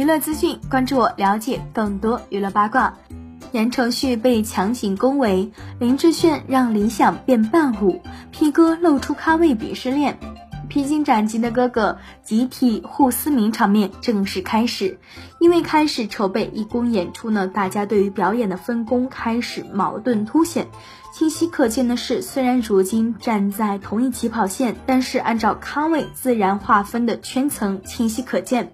娱乐资讯，关注我，了解更多娱乐八卦。言承旭被强行恭维，林志炫让理想变伴舞，P 哥露出咖位鄙视链。披荆斩棘的哥哥集体互撕名场面正式开始，因为开始筹备义工演出呢，大家对于表演的分工开始矛盾凸显。清晰可见的是，虽然如今站在同一起跑线，但是按照咖位自然划分的圈层清晰可见。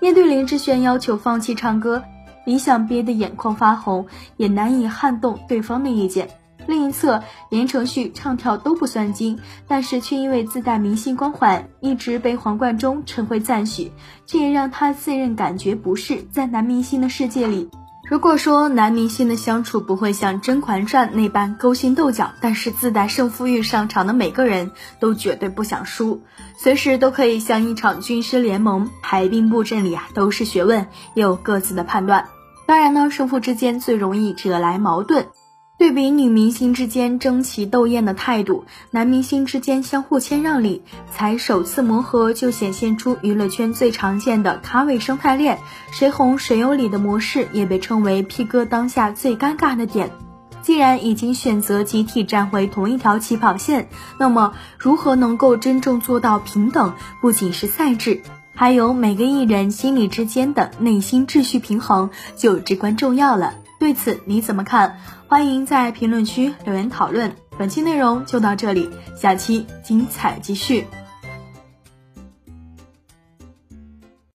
面对林志炫要求放弃唱歌，李想憋得眼眶发红，也难以撼动对方的意见。另一侧，言承旭唱跳都不算精，但是却因为自带明星光环，一直被黄贯中陈慧赞许，这也让他自认感觉不适。在男明星的世界里，如果说男明星的相处不会像《甄嬛传》那般勾心斗角，但是自带胜负欲上场的每个人都绝对不想输，随时都可以像一场军师联盟，排兵布阵里啊都是学问，也有各自的判断。当然呢，胜负之间最容易惹来矛盾。对比女明星之间争奇斗艳的态度，男明星之间相互谦让礼，才首次磨合就显现出娱乐圈最常见的咖位生态链，谁红谁有理的模式，也被称为 P 哥当下最尴尬的点。既然已经选择集体站回同一条起跑线，那么如何能够真正做到平等，不仅是赛制，还有每个艺人心理之间的内心秩序平衡就至关重要了。对此你怎么看？欢迎在评论区留言讨论。本期内容就到这里，下期精彩继续。